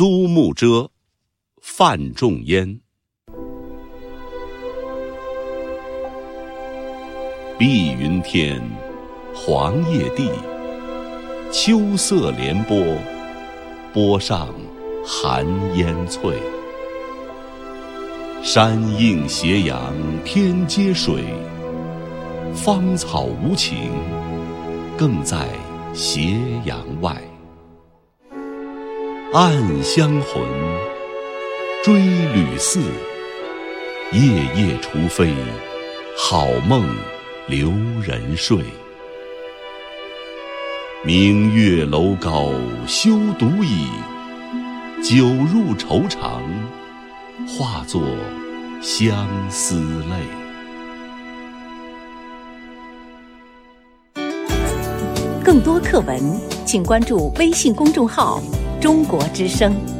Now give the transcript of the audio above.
苏幕遮，范仲淹。碧云天，黄叶地，秋色连波，波上寒烟翠。山映斜阳，天接水，芳草无情，更在斜阳外。暗香魂，追旅似，夜夜除非好梦留人睡。明月楼高休独倚，酒入愁肠，化作相思泪。更多课文，请关注微信公众号。中国之声。